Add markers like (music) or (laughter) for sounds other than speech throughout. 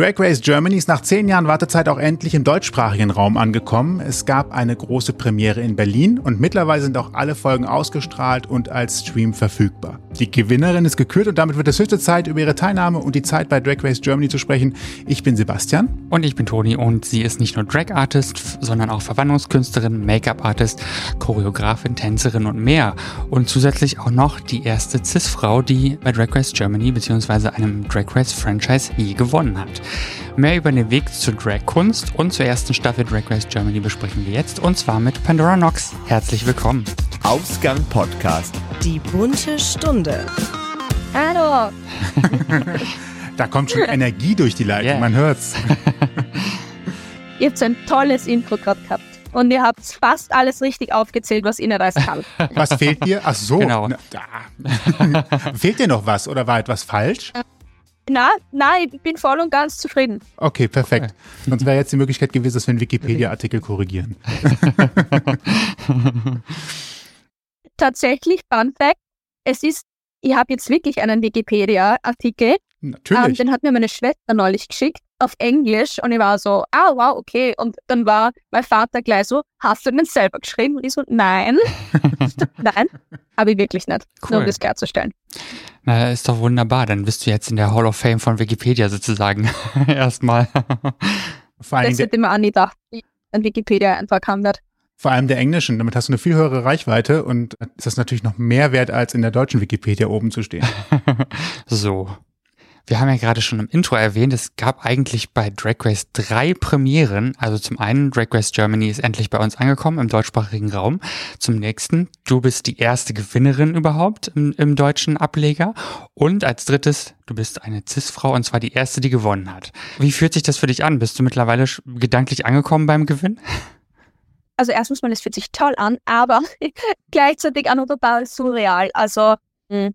Drag Race Germany ist nach zehn Jahren Wartezeit auch endlich im deutschsprachigen Raum angekommen. Es gab eine große Premiere in Berlin und mittlerweile sind auch alle Folgen ausgestrahlt und als Stream verfügbar. Die Gewinnerin ist gekürt und damit wird es höchste Zeit, über ihre Teilnahme und die Zeit bei Drag Race Germany zu sprechen. Ich bin Sebastian. Und ich bin Toni und sie ist nicht nur Drag Artist, sondern auch Verwandlungskünstlerin, Make-up Artist, Choreografin, Tänzerin und mehr. Und zusätzlich auch noch die erste Cis-Frau, die bei Drag Race Germany bzw. einem Drag Race Franchise je gewonnen hat. Mehr über den Weg zur Drag-Kunst und zur ersten Staffel Drag Race Germany besprechen wir jetzt und zwar mit Pandora Nox. Herzlich willkommen. Ausgang Podcast. Die bunte Stunde. Hallo. (laughs) da kommt schon Energie durch die Leitung, yeah. man hört's. (laughs) Ihr habt so ein tolles Intro gerade gehabt. Und ihr habt fast alles richtig aufgezählt, was Ihnen alles kann. Was fehlt dir? Ach so. Genau. Na, (laughs) fehlt dir noch was oder war etwas falsch? Na, nein, ich bin voll und ganz zufrieden. Okay, perfekt. Okay. Sonst wäre jetzt die Möglichkeit gewesen, dass wir einen Wikipedia-Artikel korrigieren. (laughs) Tatsächlich, Fun Fact, es ist, ich habe jetzt wirklich einen Wikipedia-Artikel. Natürlich. Ähm, den hat mir meine Schwester neulich geschickt auf Englisch und ich war so, ah, wow, okay. Und dann war mein Vater gleich so, hast du den selber geschrieben? Und ich so, nein. (laughs) nein, habe ich wirklich nicht. Cool. Nur um das klarzustellen. Na, ist doch wunderbar. Dann bist du jetzt in der Hall of Fame von Wikipedia sozusagen. (laughs) Erstmal. Vor allem das hätte man auch nie gedacht, wie ein Wikipedia einfach kam wird. Vor allem der englischen. Damit hast du eine viel höhere Reichweite und ist das natürlich noch mehr wert, als in der deutschen Wikipedia oben zu stehen. (laughs) so. Wir haben ja gerade schon im Intro erwähnt, es gab eigentlich bei Drag Race drei Premieren. Also zum einen, Drag Race Germany ist endlich bei uns angekommen im deutschsprachigen Raum. Zum nächsten, du bist die erste Gewinnerin überhaupt im, im deutschen Ableger. Und als drittes, du bist eine Cis-Frau und zwar die erste, die gewonnen hat. Wie fühlt sich das für dich an? Bist du mittlerweile gedanklich angekommen beim Gewinn? Also erstens mal, es fühlt sich toll an, aber (laughs) gleichzeitig auch total surreal. Also mhm.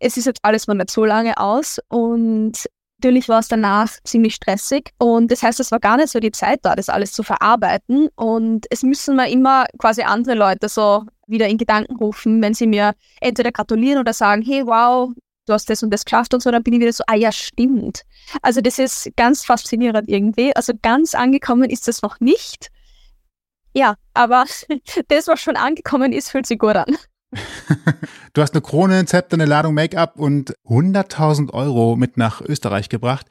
Es ist jetzt alles noch nicht so lange aus und natürlich war es danach ziemlich stressig und das heißt, es war gar nicht so die Zeit da, das alles zu verarbeiten und es müssen mir immer quasi andere Leute so wieder in Gedanken rufen, wenn sie mir entweder gratulieren oder sagen, hey, wow, du hast das und das geschafft und so, dann bin ich wieder so, ah ja, stimmt. Also das ist ganz faszinierend irgendwie. Also ganz angekommen ist das noch nicht. Ja, aber (laughs) das, was schon angekommen ist, fühlt sich gut an. (laughs) du hast eine Krone, ein Zepter, eine Ladung Make-up und 100.000 Euro mit nach Österreich gebracht.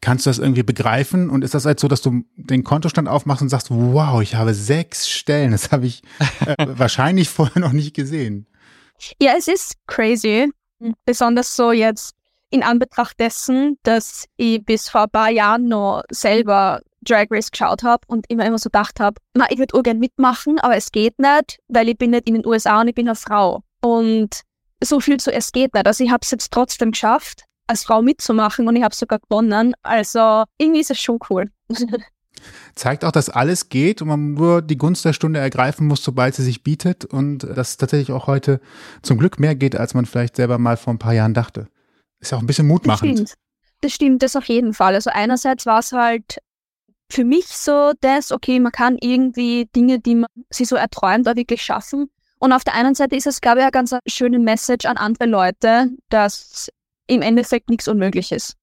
Kannst du das irgendwie begreifen? Und ist das halt so, dass du den Kontostand aufmachst und sagst, wow, ich habe sechs Stellen. Das habe ich äh, (laughs) wahrscheinlich vorher noch nicht gesehen. Ja, es ist crazy. Besonders so jetzt in Anbetracht dessen, dass ich bis vor ein paar Jahren noch selber Drag Race geschaut habe und immer immer so gedacht habe, ich würde urgern mitmachen, aber es geht nicht, weil ich bin nicht in den USA und ich bin eine Frau. Und so viel zu es geht nicht. Also ich habe es jetzt trotzdem geschafft, als Frau mitzumachen und ich habe sogar gewonnen. Also irgendwie ist es schon cool. (laughs) Zeigt auch, dass alles geht und man nur die Gunst der Stunde ergreifen muss, sobald sie sich bietet und dass tatsächlich auch heute zum Glück mehr geht, als man vielleicht selber mal vor ein paar Jahren dachte. Ist ja auch ein bisschen mutmachend. Das stimmt, das, stimmt, das auf jeden Fall. Also einerseits war es halt für mich so das, okay, man kann irgendwie Dinge, die man sich so erträumt, auch wirklich schaffen. Und auf der einen Seite ist es, glaube ich, eine ganz schöne Message an andere Leute, dass im Endeffekt nichts unmöglich ist.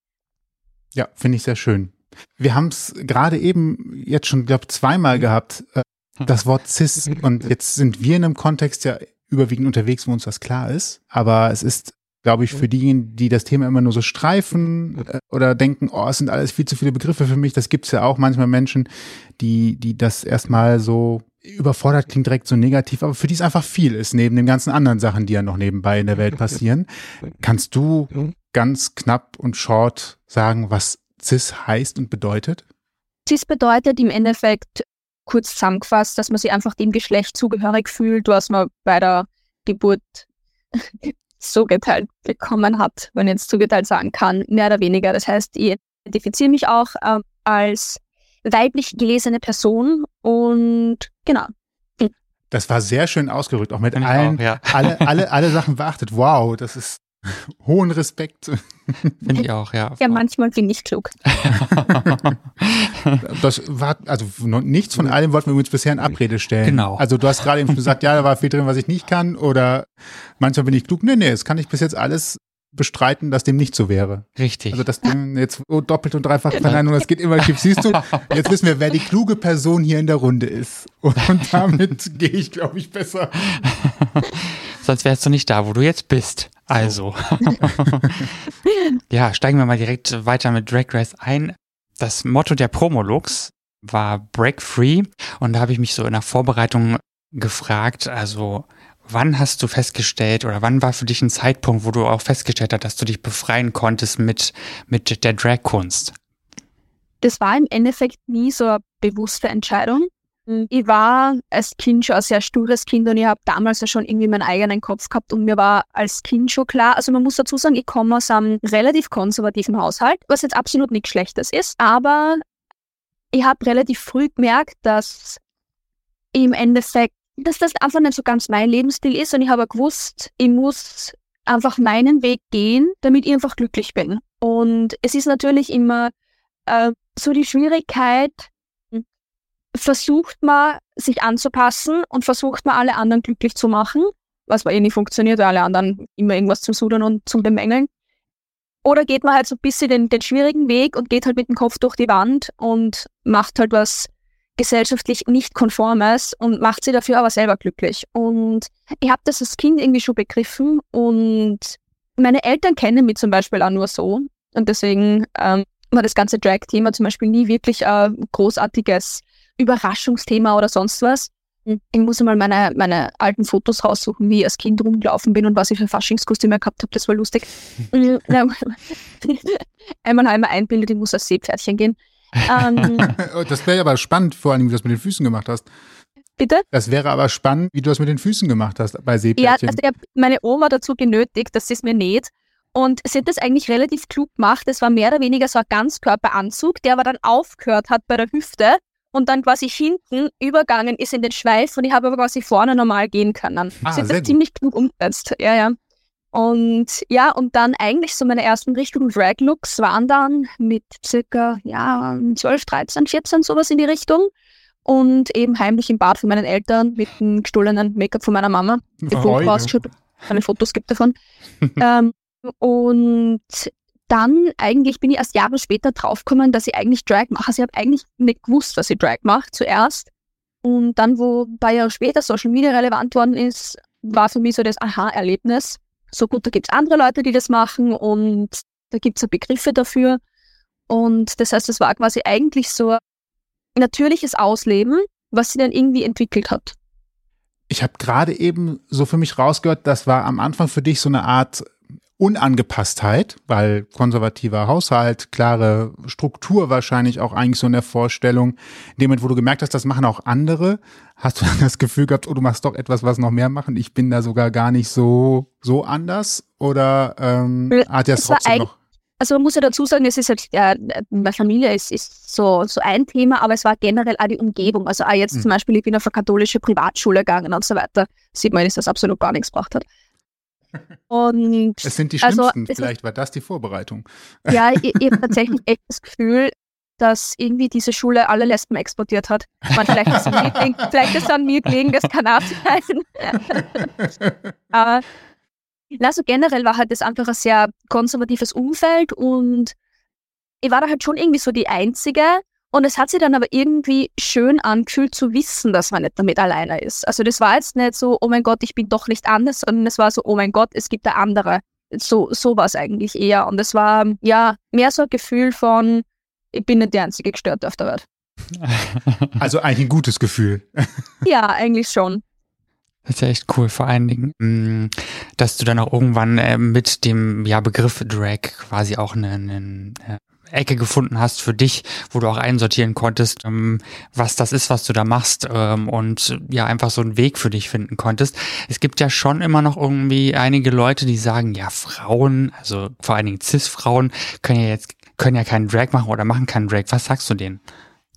Ja, finde ich sehr schön. Wir haben es gerade eben jetzt schon, glaube ich, zweimal gehabt, äh, das Wort cis. Und jetzt sind wir in einem Kontext ja überwiegend unterwegs, wo uns das klar ist. Aber es ist glaube ich, für diejenigen, die das Thema immer nur so streifen äh, oder denken, oh, es sind alles viel zu viele Begriffe für mich. Das gibt's ja auch manchmal Menschen, die, die das erstmal so überfordert klingt direkt so negativ, aber für die es einfach viel ist, neben den ganzen anderen Sachen, die ja noch nebenbei in der Welt (laughs) passieren. Kannst du ganz knapp und short sagen, was CIS heißt und bedeutet? CIS bedeutet im Endeffekt kurz zusammengefasst, dass man sich einfach dem Geschlecht zugehörig fühlt, was man bei der Geburt (laughs) zugeteilt bekommen hat, wenn ich jetzt zugeteilt sagen kann, mehr oder weniger. Das heißt, ich identifiziere mich auch äh, als weiblich gelesene Person und genau. Das war sehr schön ausgerückt, auch mit allen, auch, ja. (laughs) alle, alle, alle Sachen beachtet. Wow, das ist (laughs) hohen Respekt. Finde ich auch, ja. Ja, manchmal bin ich klug. (laughs) das war, also nichts von allem wollten wir uns bisher in Abrede stellen. Genau. Also du hast gerade eben gesagt, ja, da war viel drin, was ich nicht kann oder manchmal bin ich klug. Nee, nee, das kann ich bis jetzt alles bestreiten, dass dem nicht so wäre. Richtig. Also das Ding jetzt doppelt und dreifach Verneinung, das geht immer schief. Siehst du, jetzt wissen wir, wer die kluge Person hier in der Runde ist. Und damit (laughs) gehe ich, glaube ich, besser. Sonst wärst du nicht da, wo du jetzt bist. Also. (laughs) ja, steigen wir mal direkt weiter mit Drag Race ein. Das Motto der Promolux war Break Free. Und da habe ich mich so in der Vorbereitung gefragt, also wann hast du festgestellt oder wann war für dich ein Zeitpunkt, wo du auch festgestellt hast, dass du dich befreien konntest mit, mit der Drag-Kunst? Das war im Endeffekt nie so eine bewusste Entscheidung. Ich war als Kind schon ein sehr stures Kind und ich habe damals ja schon irgendwie meinen eigenen Kopf gehabt und mir war als Kind schon klar, also man muss dazu sagen, ich komme aus einem relativ konservativen Haushalt, was jetzt absolut nichts Schlechtes ist, aber ich habe relativ früh gemerkt, dass im Endeffekt, dass das einfach nicht so ganz mein Lebensstil ist und ich habe gewusst, ich muss einfach meinen Weg gehen, damit ich einfach glücklich bin. Und es ist natürlich immer äh, so die Schwierigkeit, versucht man, sich anzupassen und versucht man, alle anderen glücklich zu machen, was bei eh nicht funktioniert, weil alle anderen immer irgendwas zum Sudern und zum Bemängeln. Oder geht man halt so ein bisschen den, den schwierigen Weg und geht halt mit dem Kopf durch die Wand und macht halt was gesellschaftlich nicht konformes und macht sie dafür aber selber glücklich. Und ich habe das als Kind irgendwie schon begriffen und meine Eltern kennen mich zum Beispiel auch nur so. Und deswegen ähm, war das ganze Drag-Thema zum Beispiel nie wirklich ein großartiges Überraschungsthema oder sonst was. Ich muss mal meine, meine alten Fotos raussuchen, wie ich als Kind rumgelaufen bin und was ich für Faschingskostüme gehabt habe. Das war lustig. (laughs) Hm, Einmal mir einbildet, ich muss als Seepferdchen gehen. Ähm, (laughs) das wäre aber spannend, vor allem, wie du das mit den Füßen gemacht hast. Bitte? Das wäre aber spannend, wie du das mit den Füßen gemacht hast bei Seepferdchen. Ja, also ich habe meine Oma dazu genötigt, dass sie es mir näht. Und sie hat das eigentlich relativ klug gemacht. Es war mehr oder weniger so ein Ganzkörperanzug, der aber dann aufgehört hat bei der Hüfte und dann quasi hinten übergangen ist in den Schweif und ich habe aber quasi vorne normal gehen können. Ah, Sie hat das ziemlich klug umgesetzt. Ja, ja. Und ja, und dann eigentlich so meine ersten richtigen Drag-Looks waren dann mit circa ja, 12, 13, 14, sowas in die Richtung. Und eben heimlich im Bad von meinen Eltern mit dem gestohlenen Make-up von meiner Mama. Die oh, keine Fotos gibt davon. (laughs) ähm, und dann eigentlich bin ich erst Jahre später draufgekommen, dass ich eigentlich Drag mache. Also ich habe eigentlich nicht gewusst, dass ich Drag mache zuerst. Und dann, wo ein paar Jahre später Social Media relevant worden ist, war für mich so das Aha-Erlebnis. So gut, da gibt es andere Leute, die das machen und da gibt es Begriffe dafür. Und das heißt, es war quasi eigentlich so ein natürliches Ausleben, was sie dann irgendwie entwickelt hat. Ich habe gerade eben so für mich rausgehört, das war am Anfang für dich so eine Art Unangepasstheit, weil konservativer Haushalt, klare Struktur wahrscheinlich auch eigentlich so in der Vorstellung. In dem Moment, wo du gemerkt hast, das machen auch andere, hast du (laughs) dann das Gefühl gehabt, oh, du machst doch etwas, was noch mehr machen. Ich bin da sogar gar nicht so, so anders oder ähm, hat er es trotzdem noch? Also man muss ja dazu sagen, es ist halt, ja, meine Familie ist, ist so, so ein Thema, aber es war generell auch die Umgebung. Also auch jetzt hm. zum Beispiel, ich bin auf eine katholische Privatschule gegangen und so weiter. Sieht man, dass das absolut gar nichts gebracht hat. Und es sind die also, schlimmsten, also, vielleicht war das die Vorbereitung. Ja, ich, habe (laughs) tatsächlich echt das Gefühl, dass irgendwie diese Schule alle Lesben exportiert hat. Man, vielleicht, ist mir gelegen, vielleicht ist es an mir gelegen, das kann auch sein. (laughs) Aber also generell war halt das einfach ein sehr konservatives Umfeld und ich war da halt schon irgendwie so die Einzige, und es hat sich dann aber irgendwie schön angefühlt zu wissen, dass man nicht damit alleine ist. Also das war jetzt nicht so, oh mein Gott, ich bin doch nicht anders, sondern es war so, oh mein Gott, es gibt da andere. So, so war es eigentlich eher. Und es war ja mehr so ein Gefühl von, ich bin nicht die einzige Gestörte auf der Welt. (laughs) Also eigentlich ein gutes Gefühl. Ja, eigentlich schon. Das ist ja echt cool, vor allen Dingen, mm, dass du dann auch irgendwann äh, mit dem ja, Begriff Drag quasi auch einen, einen äh, Ecke gefunden hast für dich, wo du auch einsortieren konntest, ähm, was das ist, was du da machst ähm, und ja einfach so einen Weg für dich finden konntest. Es gibt ja schon immer noch irgendwie einige Leute, die sagen, ja Frauen, also vor allen Dingen Cis-Frauen können ja jetzt können ja keinen Drag machen oder machen keinen Drag. Was sagst du denen?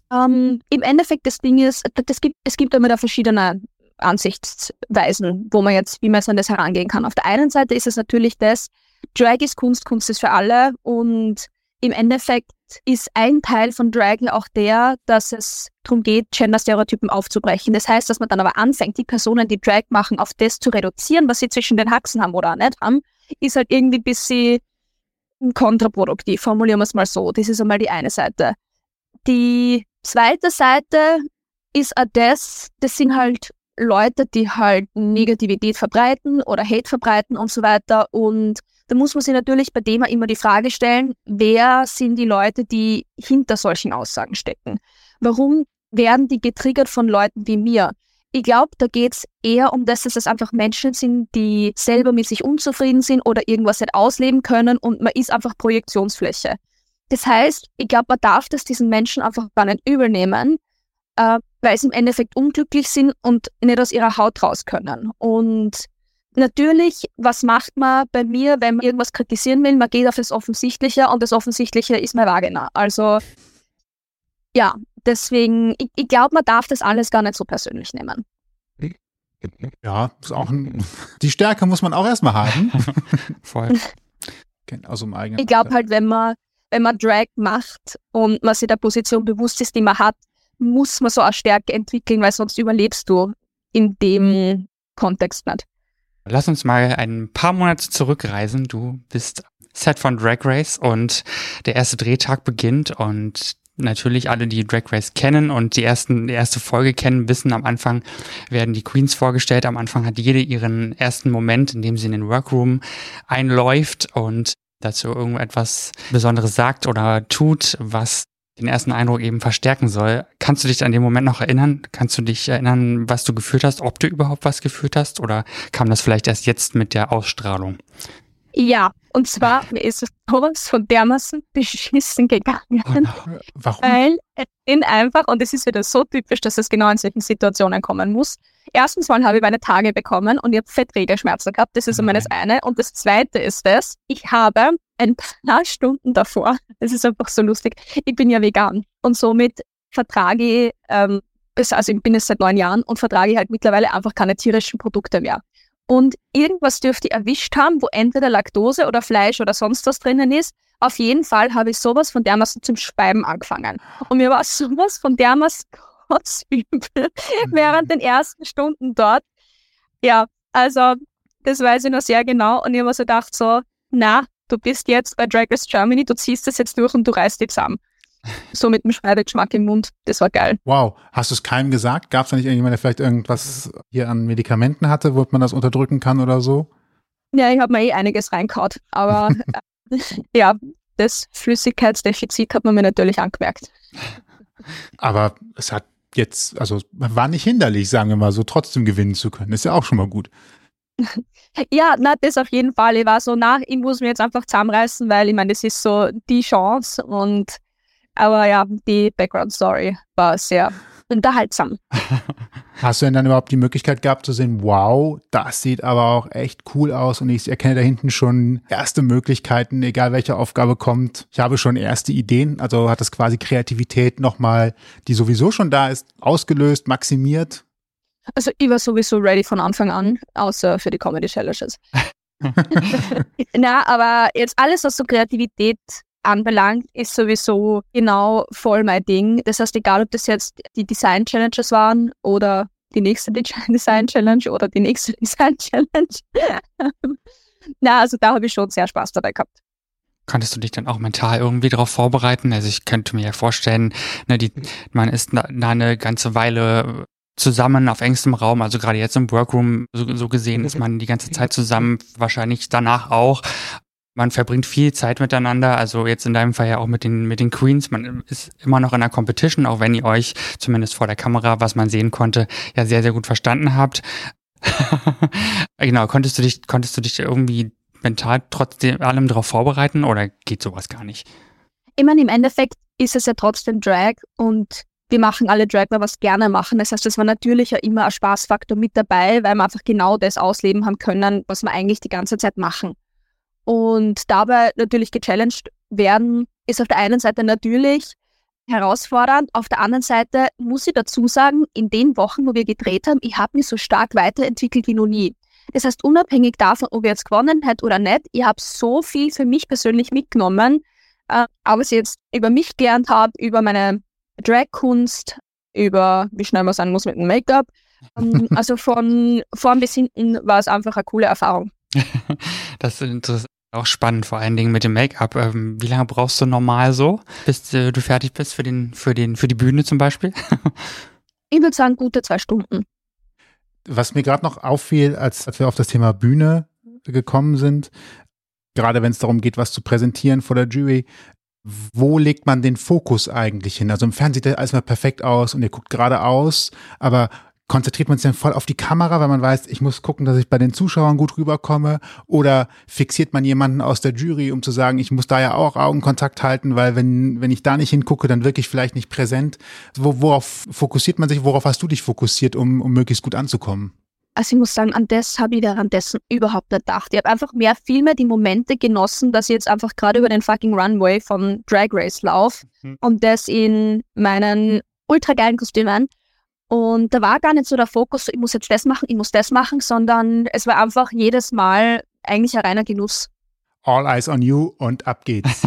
Um, ähm, Im Endeffekt das Ding ist, das gibt, es gibt immer da verschiedene Ansichtsweisen, wo man jetzt, wie man an das herangehen kann. Auf der einen Seite ist es natürlich das, Drag ist Kunst, Kunst ist für alle und im Endeffekt ist ein Teil von Dragon auch der, dass es darum geht, Gender-Stereotypen aufzubrechen. Das heißt, dass man dann aber anfängt, die Personen, die Drag machen, auf das zu reduzieren, was sie zwischen den Haxen haben oder auch nicht haben, ist halt irgendwie ein bisschen kontraproduktiv, formulieren wir es mal so. Das ist einmal die eine Seite. Die zweite Seite ist auch das, das sind halt Leute, die halt Negativität verbreiten oder Hate verbreiten und so weiter. Und da muss man sich natürlich bei dem immer die Frage stellen, wer sind die Leute, die hinter solchen Aussagen stecken? Warum werden die getriggert von Leuten wie mir? Ich glaube, da geht es eher um das, dass es einfach Menschen sind, die selber mit sich unzufrieden sind oder irgendwas nicht ausleben können und man ist einfach Projektionsfläche. Das heißt, ich glaube, man darf das diesen Menschen einfach gar nicht übernehmen, äh, weil sie im Endeffekt unglücklich sind und nicht aus ihrer Haut raus können. Und natürlich, was macht man bei mir, wenn man irgendwas kritisieren will? Man geht auf das Offensichtliche und das Offensichtliche ist meine Vagina. Also ja, deswegen, ich, ich glaube, man darf das alles gar nicht so persönlich nehmen. Ja, ist auch ein, die Stärke muss man auch erstmal haben. (laughs) Voll. Aus dem eigenen. Ich glaube halt, wenn man, wenn man Drag macht und man sich der Position bewusst ist, die man hat, muss man so eine Stärke entwickeln, weil sonst überlebst du in dem Kontext nicht. Lass uns mal ein paar Monate zurückreisen. Du bist Set von Drag Race und der erste Drehtag beginnt und natürlich alle, die Drag Race kennen und die ersten, die erste Folge kennen, wissen, am Anfang werden die Queens vorgestellt. Am Anfang hat jede ihren ersten Moment, in dem sie in den Workroom einläuft und dazu irgendetwas Besonderes sagt oder tut, was den ersten Eindruck eben verstärken soll. Kannst du dich an den Moment noch erinnern? Kannst du dich erinnern, was du gefühlt hast, ob du überhaupt was gefühlt hast oder kam das vielleicht erst jetzt mit der Ausstrahlung? Ja, und zwar (laughs) mir ist es sowas von dermaßen beschissen gegangen. Warum? Weil es sind einfach, und es ist wieder so typisch, dass es genau in solchen Situationen kommen muss. Erstens mal habe ich meine Tage bekommen und ich habe Fettregelschmerzen gehabt. Das ist einmal das eine. Und das zweite ist das, ich habe ein paar Stunden davor, das ist einfach so lustig, ich bin ja vegan und somit vertrage ich, ähm, also ich bin jetzt seit neun Jahren und vertrage ich halt mittlerweile einfach keine tierischen Produkte mehr und irgendwas dürfte ich erwischt haben, wo entweder Laktose oder Fleisch oder sonst was drinnen ist. Auf jeden Fall habe ich sowas von dermaßen zum Speiben angefangen. Und mir war (laughs) sowas von dermaßen kotzübel (laughs) während den ersten Stunden dort. Ja, also das weiß ich noch sehr genau. Und ich habe mir so gedacht, so, na, du bist jetzt bei Drag Race Germany, du ziehst das jetzt durch und du reißt dich zusammen so mit dem Schreibegeschmack im Mund. Das war geil. Wow. Hast du es keinem gesagt? Gab es da nicht irgendjemand, der vielleicht irgendwas hier an Medikamenten hatte, wo man das unterdrücken kann oder so? Ja, ich habe mir eh einiges reinkaut. Aber (laughs) äh, ja, das Flüssigkeitsdefizit hat man mir natürlich angemerkt. Aber es hat jetzt, also war nicht hinderlich, sagen wir mal so, trotzdem gewinnen zu können. Ist ja auch schon mal gut. Ja, na, das auf jeden Fall. Ich war so, na, ich muss mir jetzt einfach zusammenreißen, weil ich meine, das ist so die Chance und aber ja, die Background Story war sehr unterhaltsam. (laughs) Hast du denn dann überhaupt die Möglichkeit gehabt zu sehen, wow, das sieht aber auch echt cool aus und ich erkenne da hinten schon erste Möglichkeiten, egal welche Aufgabe kommt. Ich habe schon erste Ideen, also hat das quasi Kreativität nochmal, die sowieso schon da ist, ausgelöst, maximiert? Also ich war sowieso ready von Anfang an, außer für die Comedy Challenges. (laughs) Na, aber jetzt alles, was so Kreativität anbelangt, ist sowieso genau voll mein Ding. Das heißt, egal ob das jetzt die Design Challenges waren oder die nächste (laughs) Design Challenge oder die nächste (laughs) Design Challenge. Na, also da habe ich schon sehr Spaß dabei gehabt. Konntest du dich dann auch mental irgendwie darauf vorbereiten? Also ich könnte mir ja vorstellen, ne, die, man ist da eine ganze Weile zusammen auf engstem Raum, also gerade jetzt im Workroom so, so gesehen ist man die ganze Zeit zusammen, wahrscheinlich danach auch man verbringt viel Zeit miteinander, also jetzt in deinem Fall ja auch mit den, mit den Queens. Man ist immer noch in der Competition, auch wenn ihr euch zumindest vor der Kamera, was man sehen konnte, ja sehr, sehr gut verstanden habt. (laughs) genau, konntest du dich, konntest du dich irgendwie mental trotzdem allem darauf vorbereiten oder geht sowas gar nicht? Ich meine, im Endeffekt ist es ja trotzdem Drag und wir machen alle Drag, weil wir es gerne machen. Das heißt, es war natürlich ja immer ein Spaßfaktor mit dabei, weil wir einfach genau das ausleben haben können, was wir eigentlich die ganze Zeit machen und dabei natürlich gechallenged werden, ist auf der einen Seite natürlich herausfordernd. Auf der anderen Seite muss ich dazu sagen, in den Wochen, wo wir gedreht haben, ich habe mich so stark weiterentwickelt wie noch nie. Das heißt, unabhängig davon, ob ich jetzt gewonnen hätte oder nicht, ich habe so viel für mich persönlich mitgenommen, äh, aber was ich jetzt über mich gelernt habe, über meine Drag-Kunst, über wie schnell man sein muss mit dem Make-up. Ähm, (laughs) also von vorn bis hinten war es einfach eine coole Erfahrung. (laughs) das ist auch spannend, vor allen Dingen mit dem Make-up. Ähm, wie lange brauchst du normal so, bis äh, du fertig bist für den, für den, für die Bühne zum Beispiel? ich würde sagen, gute zwei Stunden. Was mir gerade noch auffiel, als, als wir auf das Thema Bühne gekommen sind, gerade wenn es darum geht, was zu präsentieren vor der Jury, wo legt man den Fokus eigentlich hin? Also im Fernsehen sieht alles mal perfekt aus und ihr guckt geradeaus, aber konzentriert man sich dann voll auf die Kamera, weil man weiß, ich muss gucken, dass ich bei den Zuschauern gut rüberkomme? Oder fixiert man jemanden aus der Jury, um zu sagen, ich muss da ja auch Augenkontakt halten, weil wenn, wenn ich da nicht hingucke, dann wirklich vielleicht nicht präsent. Wo, worauf fokussiert man sich? Worauf hast du dich fokussiert, um, um möglichst gut anzukommen? Also ich muss sagen, an das habe ich währenddessen überhaupt nicht gedacht. Ich habe einfach mehr viel mehr die Momente genossen, dass ich jetzt einfach gerade über den fucking Runway von Drag Race laufe mhm. und das in meinen ultra geilen Kostümen. Und da war gar nicht so der Fokus, ich muss jetzt das machen, ich muss das machen, sondern es war einfach jedes Mal eigentlich ein reiner Genuss. All eyes on you und ab geht's. (laughs)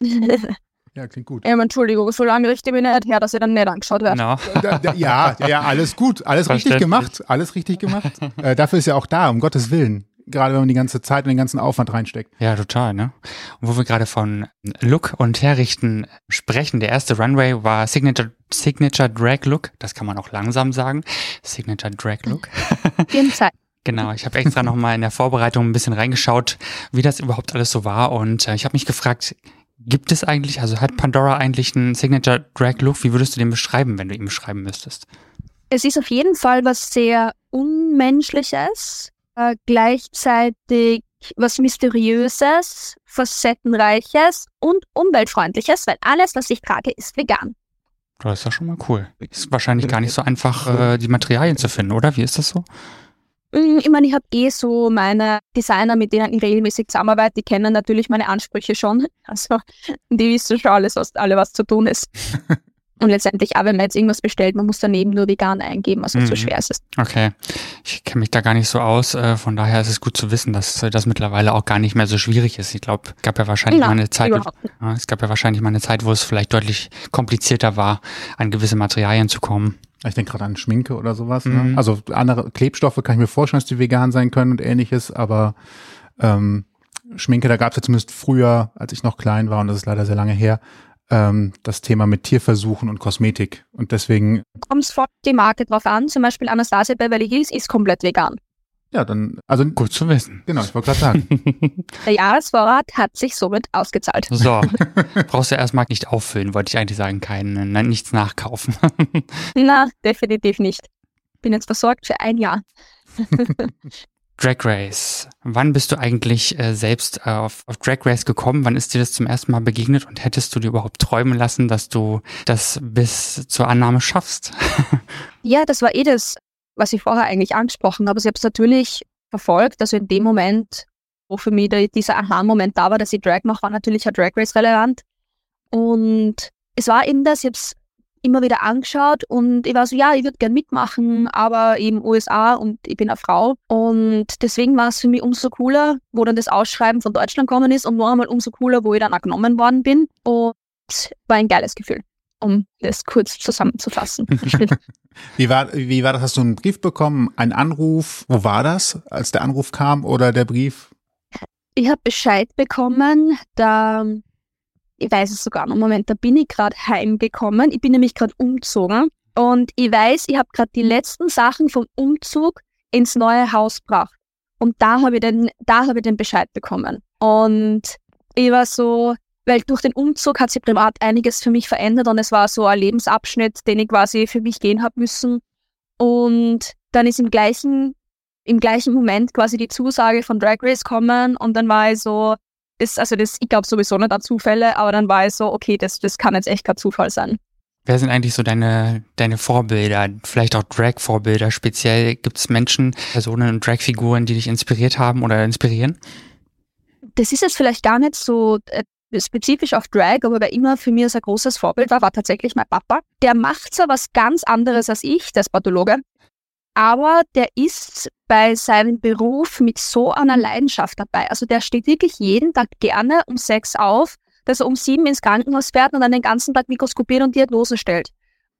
(laughs) Ja, klingt gut. Ja, Entschuldigung, so lange richte ich mich nicht her, dass ihr dann nicht angeschaut werdet. No. ja, ja, alles gut, alles richtig gemacht, alles richtig gemacht. Äh, dafür ist ja auch da, um Gottes Willen. Gerade wenn man die ganze Zeit und den ganzen Aufwand reinsteckt. Ja, total, ne? Und wo wir gerade von Look und Herrichten sprechen, der erste Runway war Signature, Signature Drag Look. Das kann man auch langsam sagen. Signature Drag Look. (laughs) Jedenfalls. Genau, ich habe extra nochmal in der Vorbereitung ein bisschen reingeschaut, wie das überhaupt alles so war. Und äh, ich habe mich gefragt, Gibt es eigentlich, also hat Pandora eigentlich einen Signature Drag Look? Wie würdest du den beschreiben, wenn du ihn beschreiben müsstest? Es ist auf jeden Fall was sehr Unmenschliches, äh, gleichzeitig was Mysteriöses, Facettenreiches und Umweltfreundliches, weil alles, was ich trage, ist vegan. Das ist ja schon mal cool. Ist wahrscheinlich gar nicht so einfach, äh, die Materialien zu finden, oder? Wie ist das so? Mm, ich meine, ich habe eh so meine Designer, mit denen ich regelmäßig zusammenarbeite, die kennen natürlich meine Ansprüche schon. (laughs) Also die wissen schon alles, was alle was zu tun ist. (laughs) Und letztendlich auch, wenn man jetzt irgendwas bestellt, man muss daneben nur vegan eingeben, also mhm. so schwer ist es. Okay. Ich kenne mich da gar nicht so aus, äh, von daher ist es gut zu wissen, dass das mittlerweile auch gar nicht mehr so schwierig ist. Ich glaube, es gab ja wahrscheinlich ja, mal eine Zeit, ja, es gab ja wahrscheinlich mal eine Zeit, wo es vielleicht deutlich komplizierter war, an gewisse Materialien zu kommen. Ich denke gerade an Schminke oder sowas. Ne? Mhm. Ne? Also andere Klebstoffe kann ich mir vorstellen, dass die vegan sein können und ähnliches, aber ähm, Schminke, da gab es ja zumindest früher, als ich noch klein war, und das ist leider sehr lange her, ähm, das Thema mit Tierversuchen und Kosmetik. Und deswegen. Kommt es vor die Marke drauf an, zum Beispiel Anastasia Beverly Hills ist komplett vegan. Ja, dann, also. Gut zu wissen. Genau, ich wollte gerade sagen. (laughs) Der Jahresvorrat hat sich somit ausgezahlt. So. (laughs) Brauchst du erstmal nicht auffüllen, wollte ich eigentlich sagen, kein, nein, nichts nachkaufen. (laughs) Na, definitiv nicht. Bin jetzt versorgt für ein Jahr. Drag Race. Wann bist du eigentlich äh, selbst äh, auf, auf Drag Race gekommen? Wann ist dir das zum ersten Mal begegnet und hättest du dir überhaupt träumen lassen, dass du das bis zur Annahme schaffst? ja, das war eh das was ich vorher eigentlich angesprochen habe. Ich habe es natürlich verfolgt. Also in dem Moment, wo für mich der, dieser Aha-Moment da war, dass ich Drag mache, war natürlich ein Drag Race relevant. Und es war eben das, ich habe es immer wieder angeschaut und ich war so, ja, ich würde gern mitmachen, aber eben USA und ich bin eine Frau. Und deswegen war es für mich umso cooler, wo dann das Ausschreiben von Deutschland gekommen ist und noch einmal umso cooler, wo ich dann auch genommen worden bin. Und war ein geiles Gefühl um das kurz zusammenzufassen. (laughs) wie, war, wie war das? Hast du einen Brief bekommen, einen Anruf? Wo war das, als der Anruf kam oder der Brief? Ich habe Bescheid bekommen, da, ich weiß es sogar noch, Moment, da bin ich gerade heimgekommen. Ich bin nämlich gerade umgezogen und ich weiß, ich habe gerade die letzten Sachen vom Umzug ins neue Haus gebracht. Und da habe ich, den, da hab ich den Bescheid bekommen. Und ich war so, weil durch den Umzug hat sich privat einiges für mich verändert und es war so ein Lebensabschnitt, den ich quasi für mich gehen habe müssen. Und dann ist im gleichen, im gleichen Moment quasi die Zusage von Drag Race kommen und dann war ich so, das, also das, ich glaube sowieso nicht an Zufälle, aber dann war ich so, okay, das, das kann jetzt echt kein Zufall sein. Wer sind eigentlich so deine, deine Vorbilder, vielleicht auch Drag-Vorbilder? Speziell gibt es Menschen, Personen und Drag-Figuren, die dich inspiriert haben oder inspirieren? Das ist jetzt vielleicht gar nicht so äh, spezifisch auf Drag, aber wer immer für mich ein großes Vorbild war, war tatsächlich mein Papa. Der macht zwar was ganz anderes als ich, der ist Pathologe, aber der ist bei seinem Beruf mit so einer Leidenschaft dabei. Also der steht wirklich jeden Tag gerne um sechs auf, dass er um sieben ins Krankenhaus fährt und dann den ganzen Tag mikroskopiert und Diagnose stellt.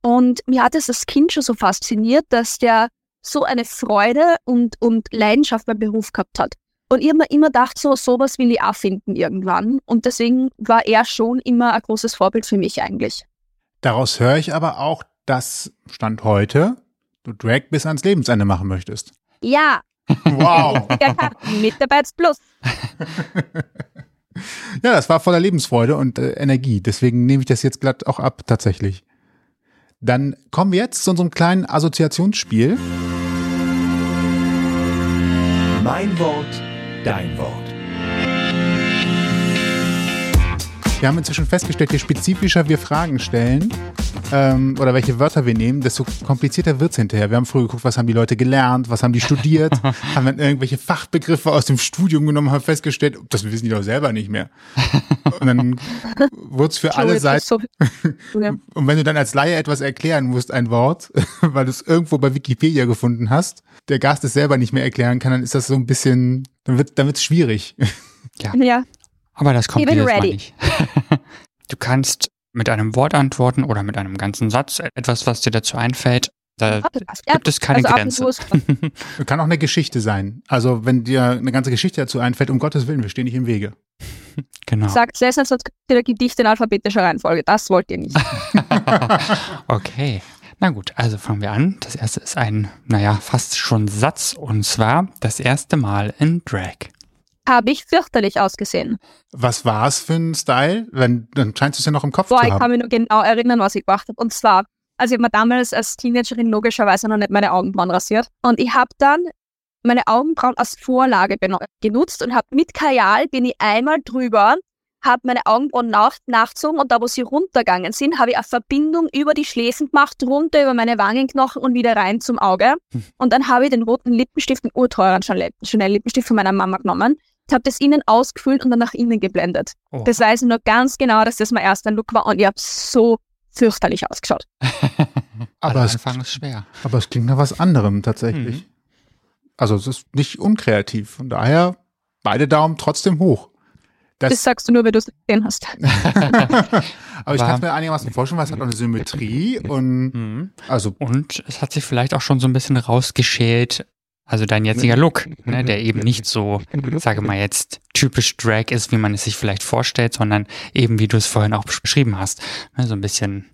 Und mir hat es als Kind schon so fasziniert, dass der so eine Freude und, und Leidenschaft beim Beruf gehabt hat. Und ich habe mir immer gedacht, so sowas will ich auch finden irgendwann. Und deswegen war er schon immer ein großes Vorbild für mich eigentlich. Daraus höre ich aber auch, dass Stand heute du Drag bis ans Lebensende machen möchtest. Ja, Wow. (laughs) der kann Mitarbeitsplus. (laughs) ja, das war voller Lebensfreude und äh, Energie. Deswegen nehme ich das jetzt glatt auch ab, tatsächlich. Dann kommen wir jetzt zu unserem kleinen Assoziationsspiel. Mein Wort, dein Wort. Wir haben inzwischen festgestellt, je spezifischer wir Fragen stellen ähm, oder welche Wörter wir nehmen, desto komplizierter wird's hinterher. Wir haben früher geguckt, was haben die Leute gelernt, was haben die studiert, (laughs) haben dann irgendwelche Fachbegriffe aus dem Studium genommen, haben festgestellt, das wissen die doch selber nicht mehr. (laughs) Und dann wurde es für alle Seiten. So, ja. (laughs) Und wenn du dann als Laie etwas erklären musst, ein Wort, weil du es irgendwo bei Wikipedia gefunden hast, der Gast es selber nicht mehr erklären kann, dann ist das so ein bisschen, dann wird dann wird's schwierig. ja, Aber das kommt Ich bin dieses Mal nicht. (laughs) du kannst mit einem Wort antworten oder mit einem ganzen Satz, etwas, was dir dazu einfällt. Da gibt es keine also Grenze. (laughs) Kann auch eine Geschichte sein. Also wenn dir eine ganze Geschichte dazu einfällt, um Gottes Willen, wir stehen nicht im Wege. Genau. Sagt sehr sonst der Gedicht in alphabetischer Reihenfolge. Das wollt ihr nicht. (laughs) Okay. Na gut, also fangen wir an. Das erste ist ein, naja, fast schon Satz und zwar das erste Mal in Drag. Habe ich fürchterlich ausgesehen. Was war es für ein Style? Wenn, dann scheinst du es ja noch im Kopf Boah, zu ich haben. kann mich nur genau erinnern, was ich gemacht habe. Und zwar, also ich habe mir damals als Teenagerin logischerweise noch nicht meine Augenbrauen rasiert. Und ich habe dann meine Augenbrauen als Vorlage genutzt und habe mit Kajal bin ich einmal drüber, habe meine Augenbrauen nach, nachgezogen und da, wo sie runtergegangen sind, habe ich eine Verbindung über die Schläfen gemacht, runter über meine Wangenknochen und wieder rein zum Auge. Und dann habe ich den roten Lippenstift, den urteuren Chanel Chanel Lippenstift von meiner Mama genommen, habe das innen ausgefüllt und dann nach innen geblendet. Oh. Das weiß ich noch ganz genau, dass das mein erster Look war und ich habe so fürchterlich ausgeschaut. (laughs) Aber es- Anfang ist schwer. Aber es klingt nach was anderem tatsächlich. Mhm. Also es ist nicht unkreativ. Von daher beide Daumen trotzdem hoch. Das, Das sagst du nur, wenn du es gesehen hast. (laughs) aber ich kann es mir einigermaßen vorstellen, weil es hat auch eine Symmetrie und Mhm. also Und es hat sich vielleicht auch schon so ein bisschen rausgeschält, also dein jetziger Look, (laughs) ne, der eben nicht so, sage mal jetzt, typisch Drag ist, wie man es sich vielleicht vorstellt, sondern eben, wie du es vorhin auch beschrieben hast, ne, so ein bisschen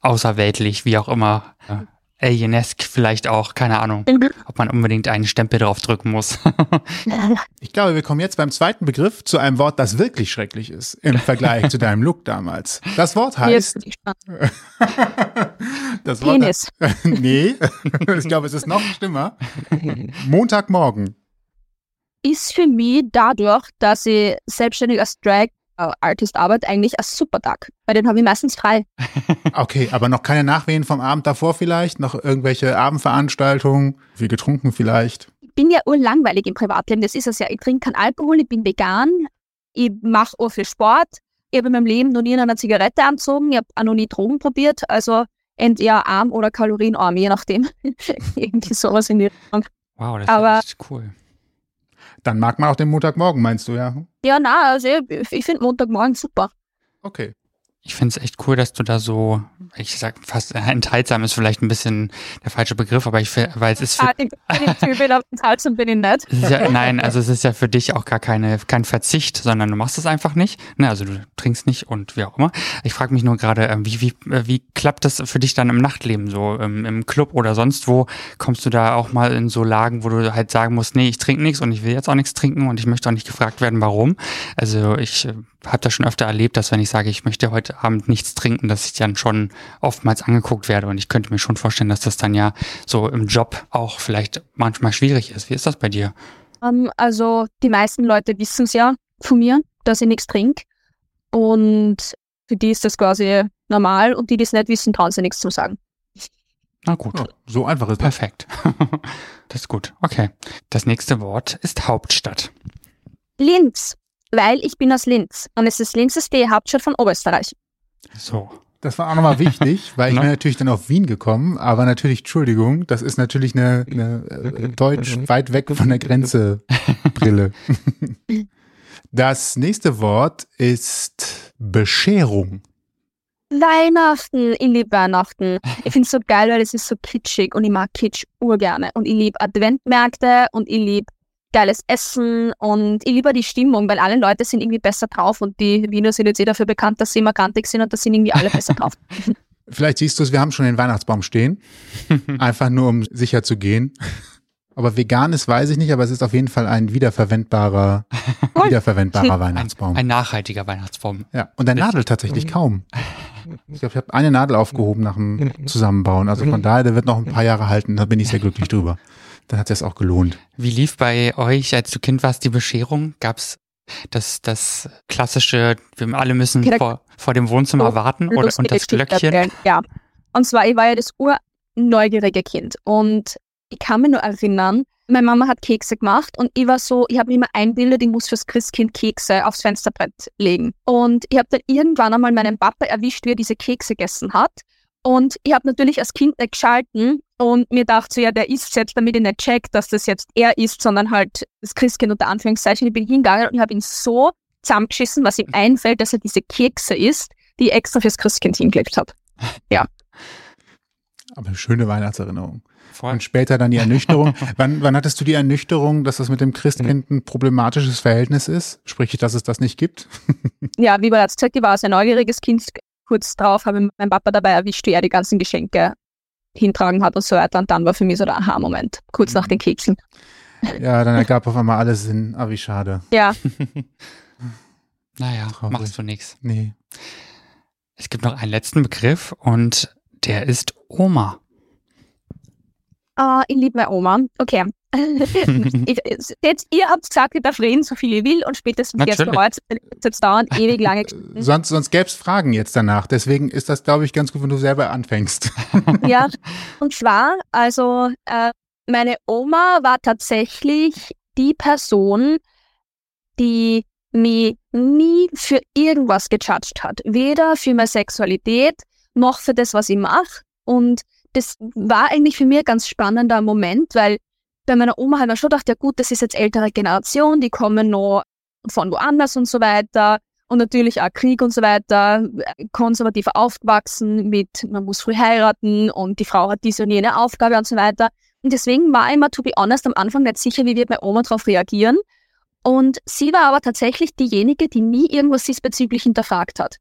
außerweltlich, wie auch immer, äh, alienesk vielleicht auch, keine Ahnung, ob man unbedingt einen Stempel drauf drücken muss. (laughs) ich glaube, wir kommen jetzt beim zweiten Begriff zu einem Wort, das wirklich schrecklich ist im Vergleich zu deinem Look damals. Das Wort Jetzt heißt bin ich gespannt. (laughs) das Wort Penis. (laughs) nee, ich glaube, es ist noch schlimmer. Montagmorgen. Ist für mich dadurch, dass ich selbstständig als Drag äh, Artist arbeite, eigentlich ein Supertag. Weil den habe ich meistens frei. (laughs) Okay, aber noch keine Nachwehen vom Abend davor vielleicht? Noch irgendwelche Abendveranstaltungen? Wie getrunken vielleicht? Ich bin ja urlangweilig im Privatleben, das ist es ja. Ich trinke keinen Alkohol, ich bin vegan, ich mache auch viel Sport. Ich habe in meinem Leben noch nie in einer Zigarette angezogen, ich habe auch noch nie Drogen probiert. Also entweder arm oder kalorienarm, je nachdem. (laughs) Irgendwie sowas in die Richtung. Wow, das Aber- ist cool. Dann mag man auch den Montagmorgen, meinst du, ja? Ja, na, also ich, ich finde Montagmorgen super. Okay. Ich finde es echt cool, dass du da so, ich sag fast enthaltsam ist vielleicht ein bisschen der falsche Begriff, aber ich finde, weil es ist für Ah, enthaltsam bin ich nicht. Ja, nein, also es ist ja für dich auch gar keine, kein Verzicht, sondern du machst es einfach nicht. Ne, also du trinkst nicht und wie auch immer. Ich frage mich nur gerade, ähm, wie, wie, äh, wie klappt das für dich dann im Nachtleben so, im, im Club oder sonst wo? Kommst du da auch mal in so Lagen, wo du halt sagen musst, nee, ich trinke nichts und ich will jetzt auch nichts trinken und ich möchte auch nicht gefragt werden, warum? Also ich äh, habe das schon öfter erlebt, dass wenn ich sage, ich möchte heute Abend nichts trinken, dass ich dann schon oftmals angeguckt werde und ich könnte mir schon vorstellen, dass das dann ja so im Job auch vielleicht manchmal schwierig ist. Wie ist das bei dir? Ähm, also die meisten Leute wissen es ja von mir, dass ich nichts trinke. Und für die ist das quasi normal und die, die es nicht wissen, trauen sich nichts zu sagen. Na gut. Ja, so einfach ist das. Perfekt. (laughs) Das ist gut. Okay. Das nächste Wort ist Hauptstadt. Linz, weil ich bin aus Linz. Und es ist Linz ist die Hauptstadt von Oberösterreich. So. Das war auch nochmal wichtig, (laughs) weil ich bin natürlich dann auf Wien gekommen, aber natürlich, Entschuldigung, das ist natürlich eine, eine äh, deutsch (laughs) weit weg von der Grenze Brille. (laughs) Das nächste Wort ist Bescherung. Weihnachten, ich liebe Weihnachten. Ich finde es so geil, weil es ist so kitschig und ich mag Kitsch urgerne. Und ich liebe Adventmärkte und ich liebe geiles Essen und ich liebe die Stimmung, weil alle Leute sind irgendwie besser drauf und die Wiener sind jetzt eh dafür bekannt, dass sie immer grantig sind und da sind irgendwie alle besser drauf. (laughs) Vielleicht siehst du es, wir haben schon den Weihnachtsbaum stehen. (laughs) Einfach nur, um sicher zu gehen. Aber vegan ist, weiß ich nicht, aber es ist auf jeden Fall ein wiederverwendbarer, wiederverwendbarer (laughs) Weihnachtsbaum. Ein nachhaltiger Weihnachtsbaum. Ja, und der Nadel tatsächlich kaum. Ich glaube, ich habe eine Nadel aufgehoben nach dem Zusammenbauen. Also von daher, der wird noch ein paar Jahre halten. Da bin ich sehr glücklich drüber. Dann hat es auch gelohnt. Wie lief bei euch, als du Kind warst, die Bescherung? Gab's das, das klassische, wir alle müssen Okay, da- vor, vor dem Wohnzimmer Oh, warten oder, und das Glöckchen? Ja. Und zwar, ich war ja das urneugierige Kind. Und ich kann mich nur erinnern, meine Mama hat Kekse gemacht und ich war so, ich habe mir immer einbildet, ich muss fürs Christkind Kekse aufs Fensterbrett legen. Und ich habe dann irgendwann einmal meinen Papa erwischt, wie er diese Kekse gegessen hat. Und ich habe natürlich als Kind nicht geschalten und mir dachte so, ja, der isst jetzt, damit ich nicht check, dass das jetzt er ist, sondern halt das Christkind unter Anführungszeichen. Ich bin hingegangen und ich habe ihn so zusammengeschissen, was ihm einfällt, dass er diese Kekse isst, die ich extra fürs Christkind hingelegt habe. (laughs) Aber eine schöne Weihnachtserinnerung. Voll. Und später dann die Ernüchterung. (laughs) wann, wann hattest du die Ernüchterung, dass das mit dem Christkind ein problematisches Verhältnis ist? Sprich, dass es das nicht gibt? Ja, wie bereits gesagt, ich war ein sehr neugieriges Kind. Kurz drauf habe ich meinen Papa dabei erwischt, wie er die ganzen Geschenke hintragen hat und so weiter. Und dann war für mich so der Aha-Moment, kurz nach den Keksen. Ja, dann ergab auf einmal alles Sinn. Ah, wie schade. Ja, (laughs) Naja, Traurig. machst du nichts. Nee. Es gibt noch einen letzten Begriff und der ist Oma. Ah, ich liebe meine Oma. Okay. Ich, jetzt, ihr habt gesagt, ich darf reden, so viel ich will und spätestens jetzt Natürlich. bereut es jetzt dauernd ewig lange Geschichten. Sonst, sonst gäbe es Fragen jetzt danach. Deswegen ist das, glaube ich, ganz gut, wenn du selber anfängst. (laughs) Ja, (laughs) und zwar, also äh, meine Oma war tatsächlich die Person, die mich nie für irgendwas gejudged hat. Weder für meine Sexualität noch für das, was ich mache. Und das war eigentlich für mich ein ganz spannender Moment, weil bei meiner Oma haben wir schon gedacht, ja gut, das ist jetzt ältere Generation, die kommen noch von woanders und so weiter. Und natürlich auch Krieg und so weiter, konservativ aufgewachsen mit, man muss früh heiraten und die Frau hat diese und jene Aufgabe und so weiter. Und deswegen war ich immer, to be honest, am Anfang nicht sicher, wie wird meine Oma darauf reagieren. Und sie war aber tatsächlich diejenige, die nie irgendwas diesbezüglich hinterfragt hat.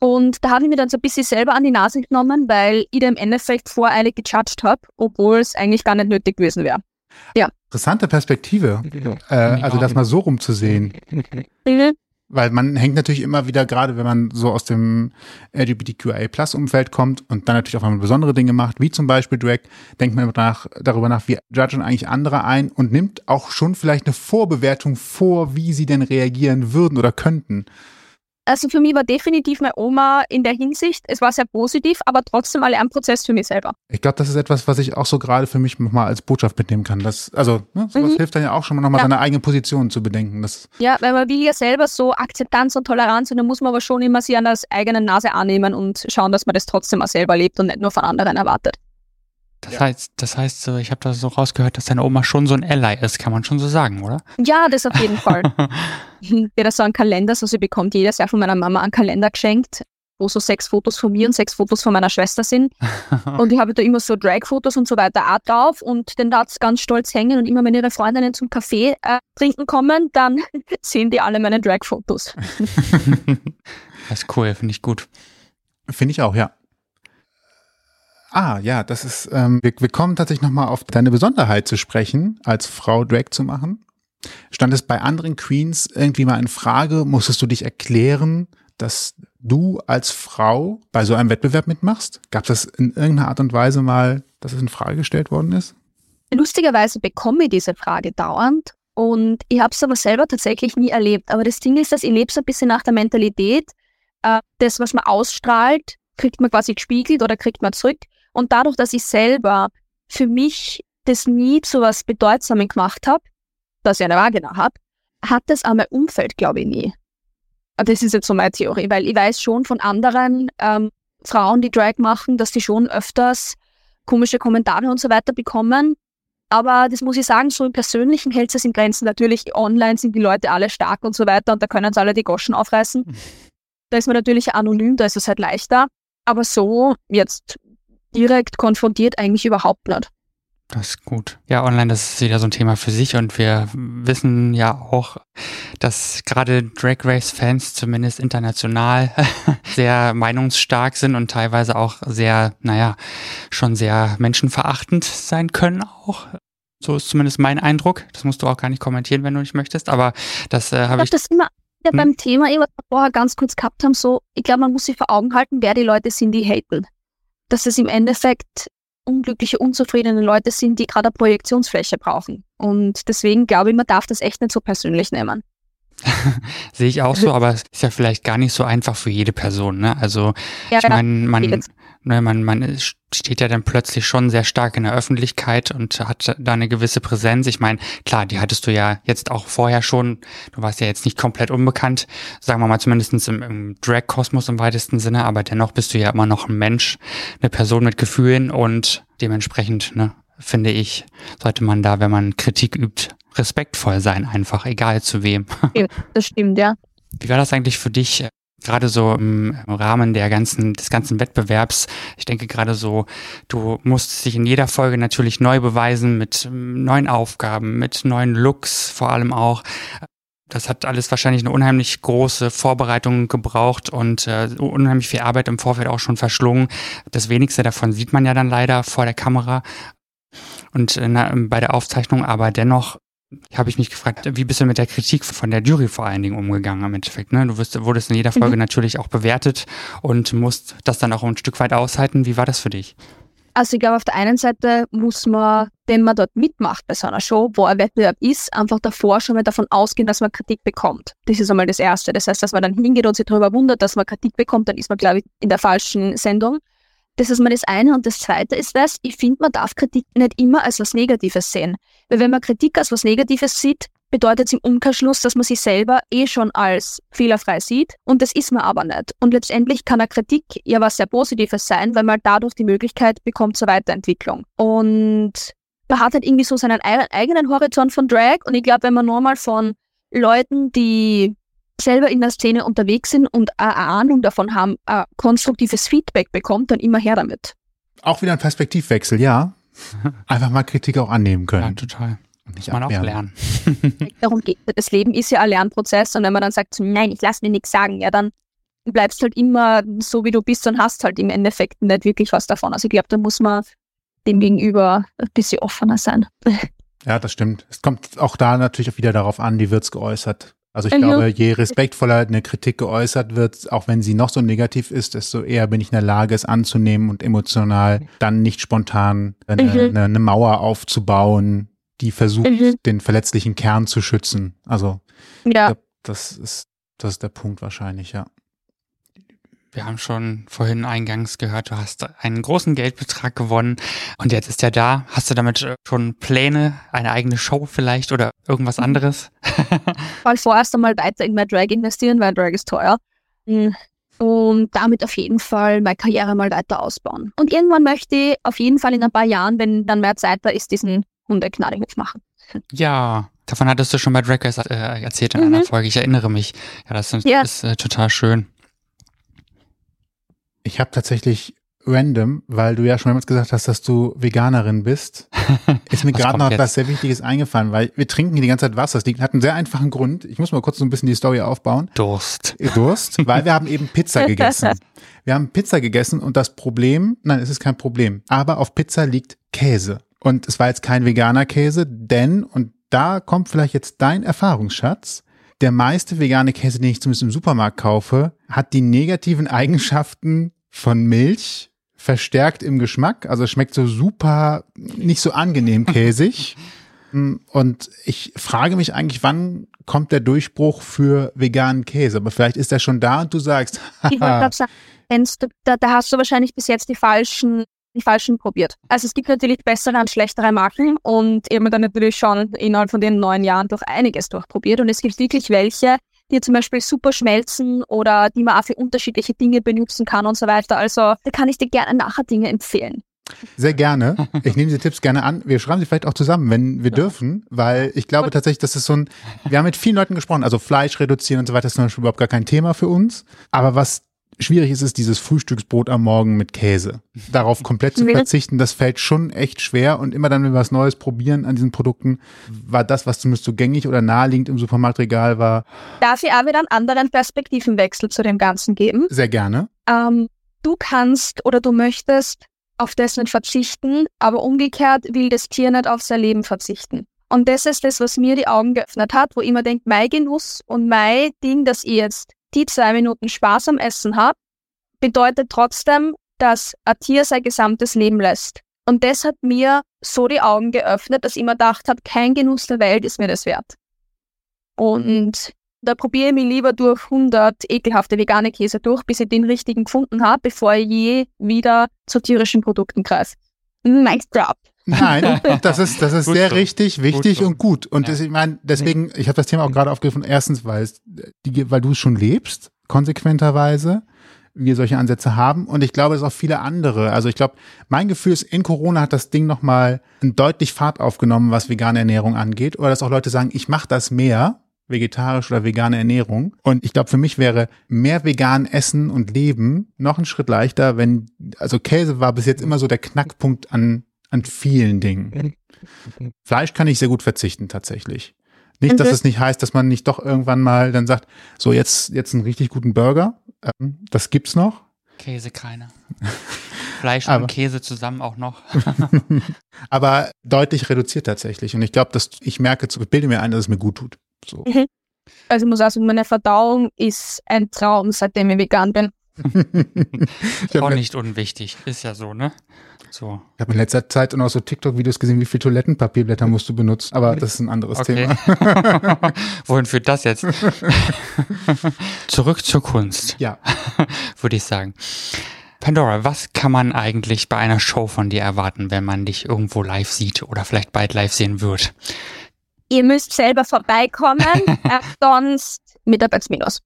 Und da habe ich mir dann so ein bisschen selber an die Nase genommen, weil ich da im Endeffekt voreilig gejudged habe, obwohl es eigentlich gar nicht nötig gewesen wäre. Interessante Perspektive. Äh, also das mal so rumzusehen. Mhm. Weil man hängt natürlich immer wieder, gerade wenn man so aus dem LGBTQIA-Plus-Umfeld kommt und dann natürlich auch einmal besondere Dinge macht, wie zum Beispiel Drag, denkt man nach, darüber nach, wie judgen eigentlich andere ein und nimmt auch schon vielleicht eine Vorbewertung vor, wie sie denn reagieren würden oder könnten. Also für mich war definitiv meine Oma in der Hinsicht, es war sehr positiv, aber trotzdem alle ein Prozess für mich selber. Ich glaube, das ist etwas, was ich auch so gerade für mich nochmal als Botschaft mitnehmen kann. Das, also, ne, sowas Mhm. hilft dann ja auch schon mal nochmal Ja. seine eigene Position zu bedenken. Das, Ja, weil man will ja selber so Akzeptanz und Toleranz und dann muss man aber schon immer sie an der eigenen Nase annehmen und schauen, dass man das trotzdem auch selber lebt und nicht nur von anderen erwartet. Das heißt, das heißt, so, ich habe da so rausgehört, dass deine Oma schon so ein Ally ist, kann man schon so sagen, oder? Ja, das auf jeden Fall. (laughs) Wieder so ein Kalender, so sie bekommt jedes Jahr von meiner Mama einen Kalender geschenkt, wo so sechs Fotos von mir und sechs Fotos von meiner Schwester sind. (laughs) Und ich habe da immer so Drag-Fotos und so weiter auch drauf und den darf ganz stolz hängen und immer wenn ihre Freundinnen zum Kaffee äh, trinken kommen, dann (laughs) sehen die alle meine Drag-Fotos. das ist cool, finde ich gut. Finde ich auch, ja. Ah, ja, das ist, ähm, wir, wir kommen tatsächlich nochmal auf deine Besonderheit zu sprechen, als Frau Drag zu machen. Stand es bei anderen Queens irgendwie mal in Frage? Musstest du dich erklären, dass du als Frau bei so einem Wettbewerb mitmachst? Gab es das in irgendeiner Art und Weise mal, dass es in Frage gestellt worden ist? Lustigerweise bekomme ich diese Frage dauernd und ich habe es aber selber tatsächlich nie erlebt. Aber das Ding ist, dass ich lebe so ein bisschen nach der Mentalität, äh, das, was man ausstrahlt, kriegt man quasi gespiegelt oder kriegt man zurück. Und dadurch, dass ich selber für mich das nie zu was Bedeutsamem gemacht habe, dass ich eine Vagina habe, hat das auch mein Umfeld, glaube ich, nie. Das ist jetzt so meine Theorie, weil ich weiß schon von anderen ähm, Frauen, die Drag machen, dass die schon öfters komische Kommentare und so weiter bekommen. Aber das muss ich sagen, so im Persönlichen hält es in Grenzen. Natürlich, online sind die Leute alle stark und so weiter und da können sie alle die Goschen aufreißen. (laughs) Da ist man natürlich anonym, da ist es halt leichter. Aber so jetzt direkt konfrontiert eigentlich überhaupt nicht. Das ist gut. Ja, online, das ist wieder so ein Thema für sich und wir wissen ja auch, dass gerade Drag Race-Fans zumindest international (laughs) sehr meinungsstark sind und teilweise auch sehr, naja, schon sehr menschenverachtend sein können auch. So ist zumindest mein Eindruck. Das musst du auch gar nicht kommentieren, wenn du nicht möchtest, aber das äh, habe ich. das immer ja, Hm? beim Thema, eh, was wir vorher ganz kurz gehabt haben, so, ich glaube, man muss sich vor Augen halten, wer die Leute sind, die haten. Dass es im Endeffekt unglückliche, unzufriedene Leute sind, die gerade eine Projektionsfläche brauchen. Und deswegen glaube ich, man darf das echt nicht so persönlich nehmen. (laughs) Sehe ich auch so, aber es ist ja vielleicht gar nicht so einfach für jede Person. Ne? Also Ja, ich meine, man, ne, man, man steht ja dann plötzlich schon sehr stark in der Öffentlichkeit und hat da eine gewisse Präsenz. Ich meine, klar, die hattest du ja jetzt auch vorher schon. Du warst ja jetzt nicht komplett unbekannt, sagen wir mal zumindest im, im Drag-Kosmos im weitesten Sinne, aber dennoch bist du ja immer noch ein Mensch, eine Person mit Gefühlen und dementsprechend, ne, finde ich, sollte man da, wenn man Kritik übt, respektvoll sein, einfach, egal zu wem. (laughs) Das stimmt, ja. Wie war das eigentlich für dich, äh, gerade so im, Rahmen der ganzen, des ganzen Wettbewerbs? Ich denke gerade so, du musst dich in jeder Folge natürlich neu beweisen mit ähm, neuen Aufgaben, mit neuen Looks vor allem auch. Das hat alles wahrscheinlich eine unheimlich große Vorbereitung gebraucht und äh, unheimlich viel Arbeit im Vorfeld auch schon verschlungen. Das wenigste davon sieht man ja dann leider vor der Kamera und äh, na, bei der Aufzeichnung, aber dennoch habe ich mich gefragt, wie bist du mit der Kritik von der Jury vor allen Dingen umgegangen im Endeffekt? Ne? Du wirst, wurdest in jeder Folge Mhm. natürlich auch bewertet und musst das dann auch ein Stück weit aushalten. Wie war das für dich? Also ich glaube, auf der einen Seite muss man, wenn man dort mitmacht bei so einer Show, wo ein Wettbewerb ist, einfach davor schon mal davon ausgehen, dass man Kritik bekommt. Das ist einmal das Erste. Das heißt, dass man dann hingeht und sich darüber wundert, dass man Kritik bekommt, dann ist man, glaube ich, in der falschen Sendung. Das ist mal das eine. Und das Zweite ist das, ich finde, man darf Kritik nicht immer als was Negatives sehen. Weil wenn man Kritik als was Negatives sieht, bedeutet es im Umkehrschluss, dass man sich selber eh schon als fehlerfrei sieht. Und das ist man aber nicht. Und letztendlich kann eine Kritik ja was sehr Positives sein, weil man dadurch die Möglichkeit bekommt zur Weiterentwicklung. Und man hat halt irgendwie so seinen ei- eigenen Horizont von Drag. Und ich glaube, wenn man nur mal von Leuten, die selber in der Szene unterwegs sind und eine Ahnung davon haben, ein konstruktives Feedback bekommt, dann immer her damit. Auch wieder ein Perspektivwechsel, ja. (laughs) Einfach mal Kritik auch annehmen Ja, können. total. und nicht man auch lernen. (laughs) Darum geht es. Das Leben ist ja ein Lernprozess und wenn man dann sagt, nein, ich lasse mir nichts sagen, ja, dann bleibst halt immer so, wie du bist und hast halt im Endeffekt nicht wirklich was davon. Also ich glaube, da muss man dem gegenüber ein bisschen offener sein. (laughs) Ja, das stimmt. Es kommt auch da natürlich auch wieder darauf an, wie wird's geäußert. Also ich Mhm. glaube, je respektvoller eine Kritik geäußert wird, auch wenn sie noch so negativ ist, desto eher bin ich in der Lage, es anzunehmen und emotional dann nicht spontan eine, Mhm. eine, eine Mauer aufzubauen, die versucht, Mhm. den verletzlichen Kern zu schützen. Also Ja, Ja. das ist, das ist der Punkt wahrscheinlich, ja. Wir haben schon vorhin eingangs gehört, du hast einen großen Geldbetrag gewonnen und jetzt ist er da. Hast du damit äh, schon Pläne, eine eigene Show vielleicht oder irgendwas anderes? mal vorerst einmal weiter in mein Drag investieren, weil Drag ist teuer. Mm. Und damit auf jeden Fall meine Karriere mal weiter ausbauen. Und irgendwann möchte ich auf jeden Fall in ein paar Jahren, wenn dann mehr Zeit da ist, diesen Hundeknallehof machen. (laughs) Ja, davon hattest du schon bei Drag Race äh, erzählt in einer Mhm. Folge. Ich erinnere mich. Ja, das ist, Ja. ist äh, total schön. Ich habe tatsächlich random, weil du ja schon mehrmals gesagt hast, dass du Veganerin bist, (laughs) ist mir Was gerade noch jetzt? etwas sehr Wichtiges eingefallen, weil wir trinken hier die ganze Zeit Wasser. Das liegt- hat einen sehr einfachen Grund. Ich muss mal kurz so ein bisschen die Story aufbauen. Durst. Durst, weil wir haben eben Pizza (laughs) gegessen. Wir haben Pizza gegessen und das Problem, nein, es ist kein Problem, aber auf Pizza liegt Käse. Und es war jetzt kein veganer Käse, denn, und da kommt vielleicht jetzt dein Erfahrungsschatz, der meiste vegane Käse, den ich zumindest im Supermarkt kaufe, hat die negativen Eigenschaften von Milch verstärkt im Geschmack. Also schmeckt so super, nicht so angenehm (laughs) käsig. Und ich frage mich eigentlich, wann kommt der Durchbruch für veganen Käse? Aber vielleicht ist er schon da und du sagst, (laughs) Ich wollte gerade sagen, du- da, da hast du wahrscheinlich bis jetzt die falschen, die falschen probiert. Also es gibt natürlich bessere und schlechtere Marken und ich habe mir dann natürlich schon innerhalb von den neun Jahren durch einiges durchprobiert und es gibt wirklich welche, die zum Beispiel super schmelzen oder die man auch für unterschiedliche Dinge benutzen kann und so weiter. Also da kann ich dir gerne nachher Dinge empfehlen. sehr gerne. (laughs) Ich nehme diese Tipps gerne an. Wir schreiben sie vielleicht auch zusammen, wenn wir dürfen, weil ich glaube tatsächlich, das ist so ein, wir haben mit vielen Leuten gesprochen, also Fleisch reduzieren und so weiter ist zum Beispiel überhaupt gar kein Thema für uns. Aber was schwierig ist es, dieses Frühstücksbrot am Morgen mit Käse. Darauf komplett zu (laughs) verzichten, das fällt schon echt schwer. Und immer dann, wenn wir was Neues probieren an diesen Produkten, war das, was zumindest so gängig oder naheliegend im Supermarktregal war, Darf ich auch wieder einen anderen Perspektivenwechsel zu dem Ganzen geben? sehr gerne. Ähm, du kannst oder du möchtest auf das nicht verzichten, aber umgekehrt will das Tier nicht auf sein Leben verzichten. Und das ist das, was mir die Augen geöffnet hat, wo ich immer denke, mein Genuss und mein Ding, dass ich jetzt die zwei Minuten Spaß am Essen habe, bedeutet trotzdem, dass ein Tier sein gesamtes Leben lässt. Und das hat mir so die Augen geöffnet, dass ich mir gedacht habe, kein Genuss der Welt ist mir das wert. Und da probiere ich mich lieber durch 100 ekelhafte vegane Käse durch, bis ich den richtigen gefunden habe, bevor ich je wieder zu tierischen Produkten greife. Nice drop. Nein, das ist, das ist sehr so. richtig, wichtig Gut und gut. Und Ja. das, ich meine, deswegen, ich habe das Thema auch gerade aufgegriffen. Erstens, weil, es, die, weil du es schon lebst, konsequenterweise, wir solche Ansätze haben. Und ich glaube, es auch viele andere. Also ich glaube, mein Gefühl ist, in Corona hat das Ding nochmal deutlich Fahrt aufgenommen, was vegane Ernährung angeht. Oder dass auch Leute sagen, ich mache das mehr, vegetarisch oder vegane Ernährung. Und ich glaube, für mich wäre mehr vegan essen und leben noch ein Schritt leichter, wenn, also Käse war bis jetzt immer so der Knackpunkt an, an vielen Dingen. Fleisch kann ich sehr gut verzichten, tatsächlich. Nicht, dass Mhm. es nicht heißt, dass man nicht doch irgendwann mal dann sagt, so jetzt, jetzt einen richtig guten Burger. Ähm, das gibt's noch. Käse keine. (laughs) Fleisch Aber- und Käse zusammen auch noch. (laughs) Aber deutlich reduziert tatsächlich. Und ich glaube, dass ich merke, ich bilde mir ein, dass es mir gut tut. So. Also ich muss auch sagen, meine Verdauung ist ein Traum, seitdem ich vegan bin. (laughs) Auch nicht unwichtig. Ist ja so, ne? So. hab in letzter Zeit und auch so TikTok-Videos gesehen, wie viel Toilettenpapierblätter musst du benutzen. Aber das ist ein anderes Okay. Thema. (laughs) Wohin führt das jetzt? (laughs) Zurück zur Kunst, Ja. (laughs) würde ich sagen. Pandora, was kann man eigentlich bei einer Show von dir erwarten, wenn man dich irgendwo live sieht oder vielleicht bald live sehen wird? Ihr müsst selber vorbeikommen, äh, sonst Mitarbeitsminus.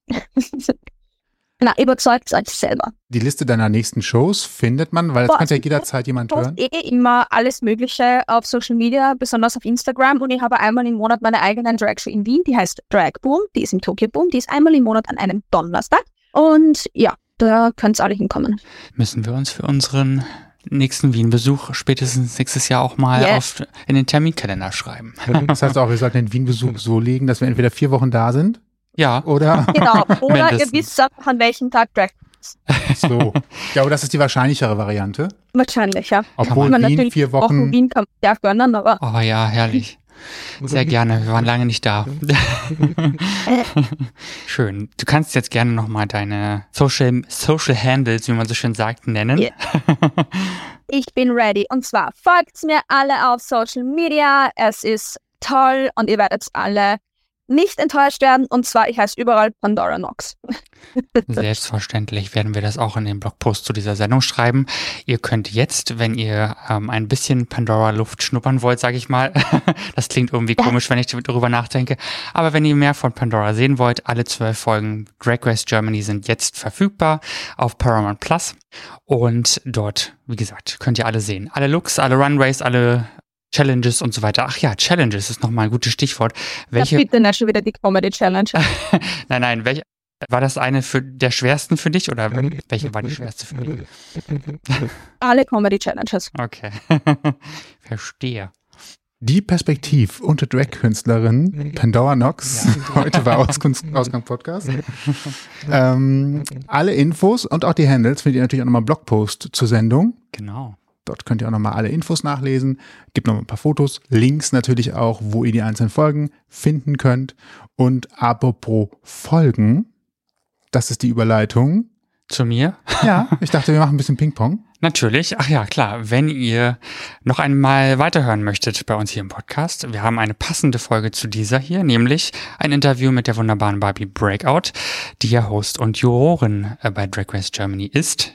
Na, überzeugt euch selber. Die Liste deiner nächsten Shows findet man, weil das kann ja jederzeit jemand Ich hören. poste eh immer alles Mögliche auf Social Media, besonders auf Instagram. Und ich habe einmal im Monat meine eigene Drag Show in Wien, die heißt Drag Boom, die ist im Tokyo Boom, die ist einmal im Monat an einem Donnerstag. Und ja, da könnt ihr alle hinkommen. Müssen wir uns für unseren nächsten Wien-Besuch spätestens nächstes Jahr auch mal Yes. auf, in den Terminkalender schreiben. Das heißt auch, wir sollten den Wien-Besuch (laughs) so legen, dass wir entweder vier Wochen da sind Ja, oder (laughs) Genau. Oder ihr wisst auch, an welchem Tag Drag so. Ich glaube, das ist die wahrscheinlichere Variante. Wahrscheinlich, ja. Obwohl man Wien natürlich vier Wochen Wochen. Wien kann man ja auch gönnen, aber oh ja, herrlich. Sehr gerne. Wir waren lange nicht da. (laughs) Schön. Du kannst jetzt gerne nochmal deine Social, Social Handles, wie man so schön sagt, nennen. Ja. (laughs) ich bin ready. Und zwar folgt mir alle auf Social Media. Es ist toll und ihr werdet alle nicht enttäuscht werden. Und zwar, ich heiße überall Pandora Nox. (laughs) Selbstverständlich werden wir das auch in den Blogpost zu dieser Sendung schreiben. Ihr könnt jetzt, wenn ihr ähm, ein bisschen Pandora-Luft schnuppern wollt, sage ich mal, (laughs) das klingt irgendwie komisch, wenn ich darüber nachdenke, aber wenn ihr mehr von Pandora sehen wollt, alle zwölf Folgen Drag Race Germany sind jetzt verfügbar auf Paramount Plus und dort, wie gesagt, könnt ihr alle sehen. Alle Looks, alle Runways, alle Challenges und so weiter. Ach ja, Challenges ist nochmal ein gutes Stichwort. Welche, Ja, bitte nicht schon wieder die Comedy Challenge. (laughs) Nein, nein, welche, war das eine für der schwersten für dich oder welche war die schwerste für dich? (laughs) Alle Comedy Challenges. Okay. (laughs) Verstehe. Die Perspektiv- und Drag-Künstlerin Pandora Knox, heute bei Auskunft, Ausgang Podcast. ähm, alle Infos und auch die Handles findet ihr natürlich auch nochmal im Blogpost zur Sendung. Genau. Dort könnt ihr auch nochmal alle Infos nachlesen. Gibt noch ein paar Fotos, Links natürlich auch, wo ihr die einzelnen Folgen finden könnt. Und apropos Folgen, das ist die Überleitung. Zu mir? (laughs) Ja, ich dachte, wir machen ein bisschen Ping-Pong. Natürlich. Ach ja, klar. Wenn ihr noch einmal weiterhören möchtet bei uns hier im Podcast, wir haben eine passende Folge zu dieser hier, nämlich ein Interview mit der wunderbaren Barbie Breakout, die ja Host und Jurorin äh, bei Drag Race Germany ist.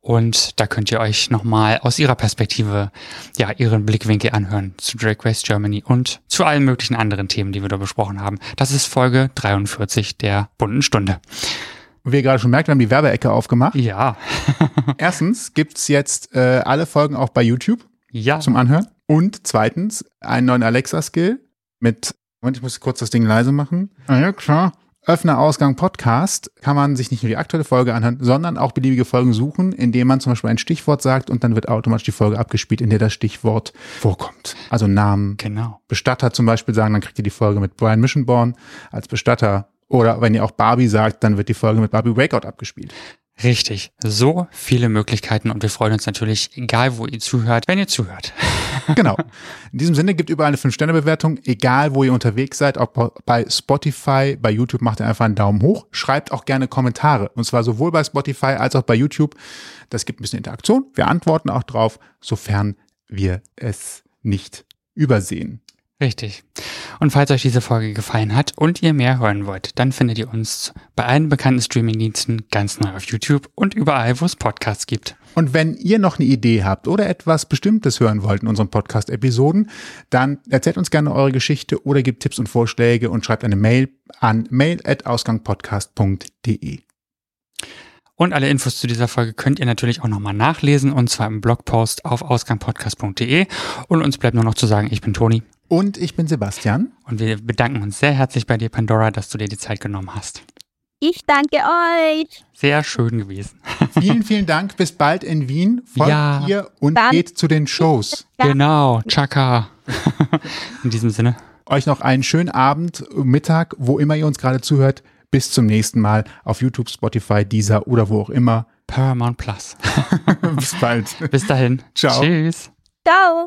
Und da könnt ihr euch nochmal aus ihrer Perspektive, ja, ihren Blickwinkel anhören zu Drag Race Germany und zu allen möglichen anderen Themen, die wir da besprochen haben. Das ist Folge 43 der bunten Stunde. Und wie ihr gerade schon merkt, wir haben die Werbeecke aufgemacht. Ja. (laughs) Erstens gibt's jetzt äh, alle Folgen auch bei YouTube Ja. zum Anhören. Und zweitens einen neuen Alexa-Skill mit, Moment, ich muss kurz das Ding leise machen. Alexa, Öffner Ausgang Podcast kann man sich nicht nur die aktuelle Folge anhören, sondern auch beliebige Folgen suchen, indem man zum Beispiel ein Stichwort sagt und dann wird automatisch die Folge abgespielt, in der das Stichwort vorkommt. Also Namen, Genau. Bestatter zum Beispiel sagen, dann kriegt ihr die Folge mit Brian Missionborn als Bestatter. Oder wenn ihr auch Barbie sagt, dann wird die Folge mit Barbie Breakout abgespielt. Richtig. So viele Möglichkeiten und wir freuen uns natürlich, egal wo ihr zuhört, wenn ihr zuhört. (laughs) Genau. In diesem Sinne gibt überall eine 5-Sterne-Bewertung, egal wo ihr unterwegs seid, ob bei Spotify, bei YouTube macht ihr einfach einen Daumen hoch. Schreibt auch gerne Kommentare. Und zwar sowohl bei Spotify als auch bei YouTube. Das gibt ein bisschen Interaktion. Wir antworten auch drauf, sofern wir es nicht übersehen. Richtig. Und falls euch diese Folge gefallen hat und ihr mehr hören wollt, dann findet ihr uns bei allen bekannten Streamingdiensten ganz neu auf YouTube und überall, wo es Podcasts gibt. Und wenn ihr noch eine Idee habt oder etwas Bestimmtes hören wollt in unseren Podcast-Episoden, dann erzählt uns gerne eure Geschichte oder gebt Tipps und Vorschläge und schreibt eine Mail an mail.ausgangpodcast.de. Und alle Infos zu dieser Folge könnt ihr natürlich auch nochmal nachlesen und zwar im Blogpost auf ausgangpodcast.de. Und uns bleibt nur noch zu sagen, ich bin Toni Und ich bin Sebastian. und wir bedanken uns sehr herzlich bei dir, Pandora, dass du dir die Zeit genommen hast. Ich danke euch. Sehr schön gewesen. (laughs) Vielen, vielen Dank. Bis bald in Wien. Folgt Ja. ihr und Dann- geht zu den Shows. Genau, Chaka. (laughs) In diesem Sinne. Euch noch einen schönen Abend, Mittag, wo immer ihr uns gerade zuhört. Bis zum nächsten Mal auf YouTube, Spotify, Deezer oder wo auch immer. Paramount Plus. (laughs) Bis bald. Bis dahin. Ciao. Tschüss. Ciao.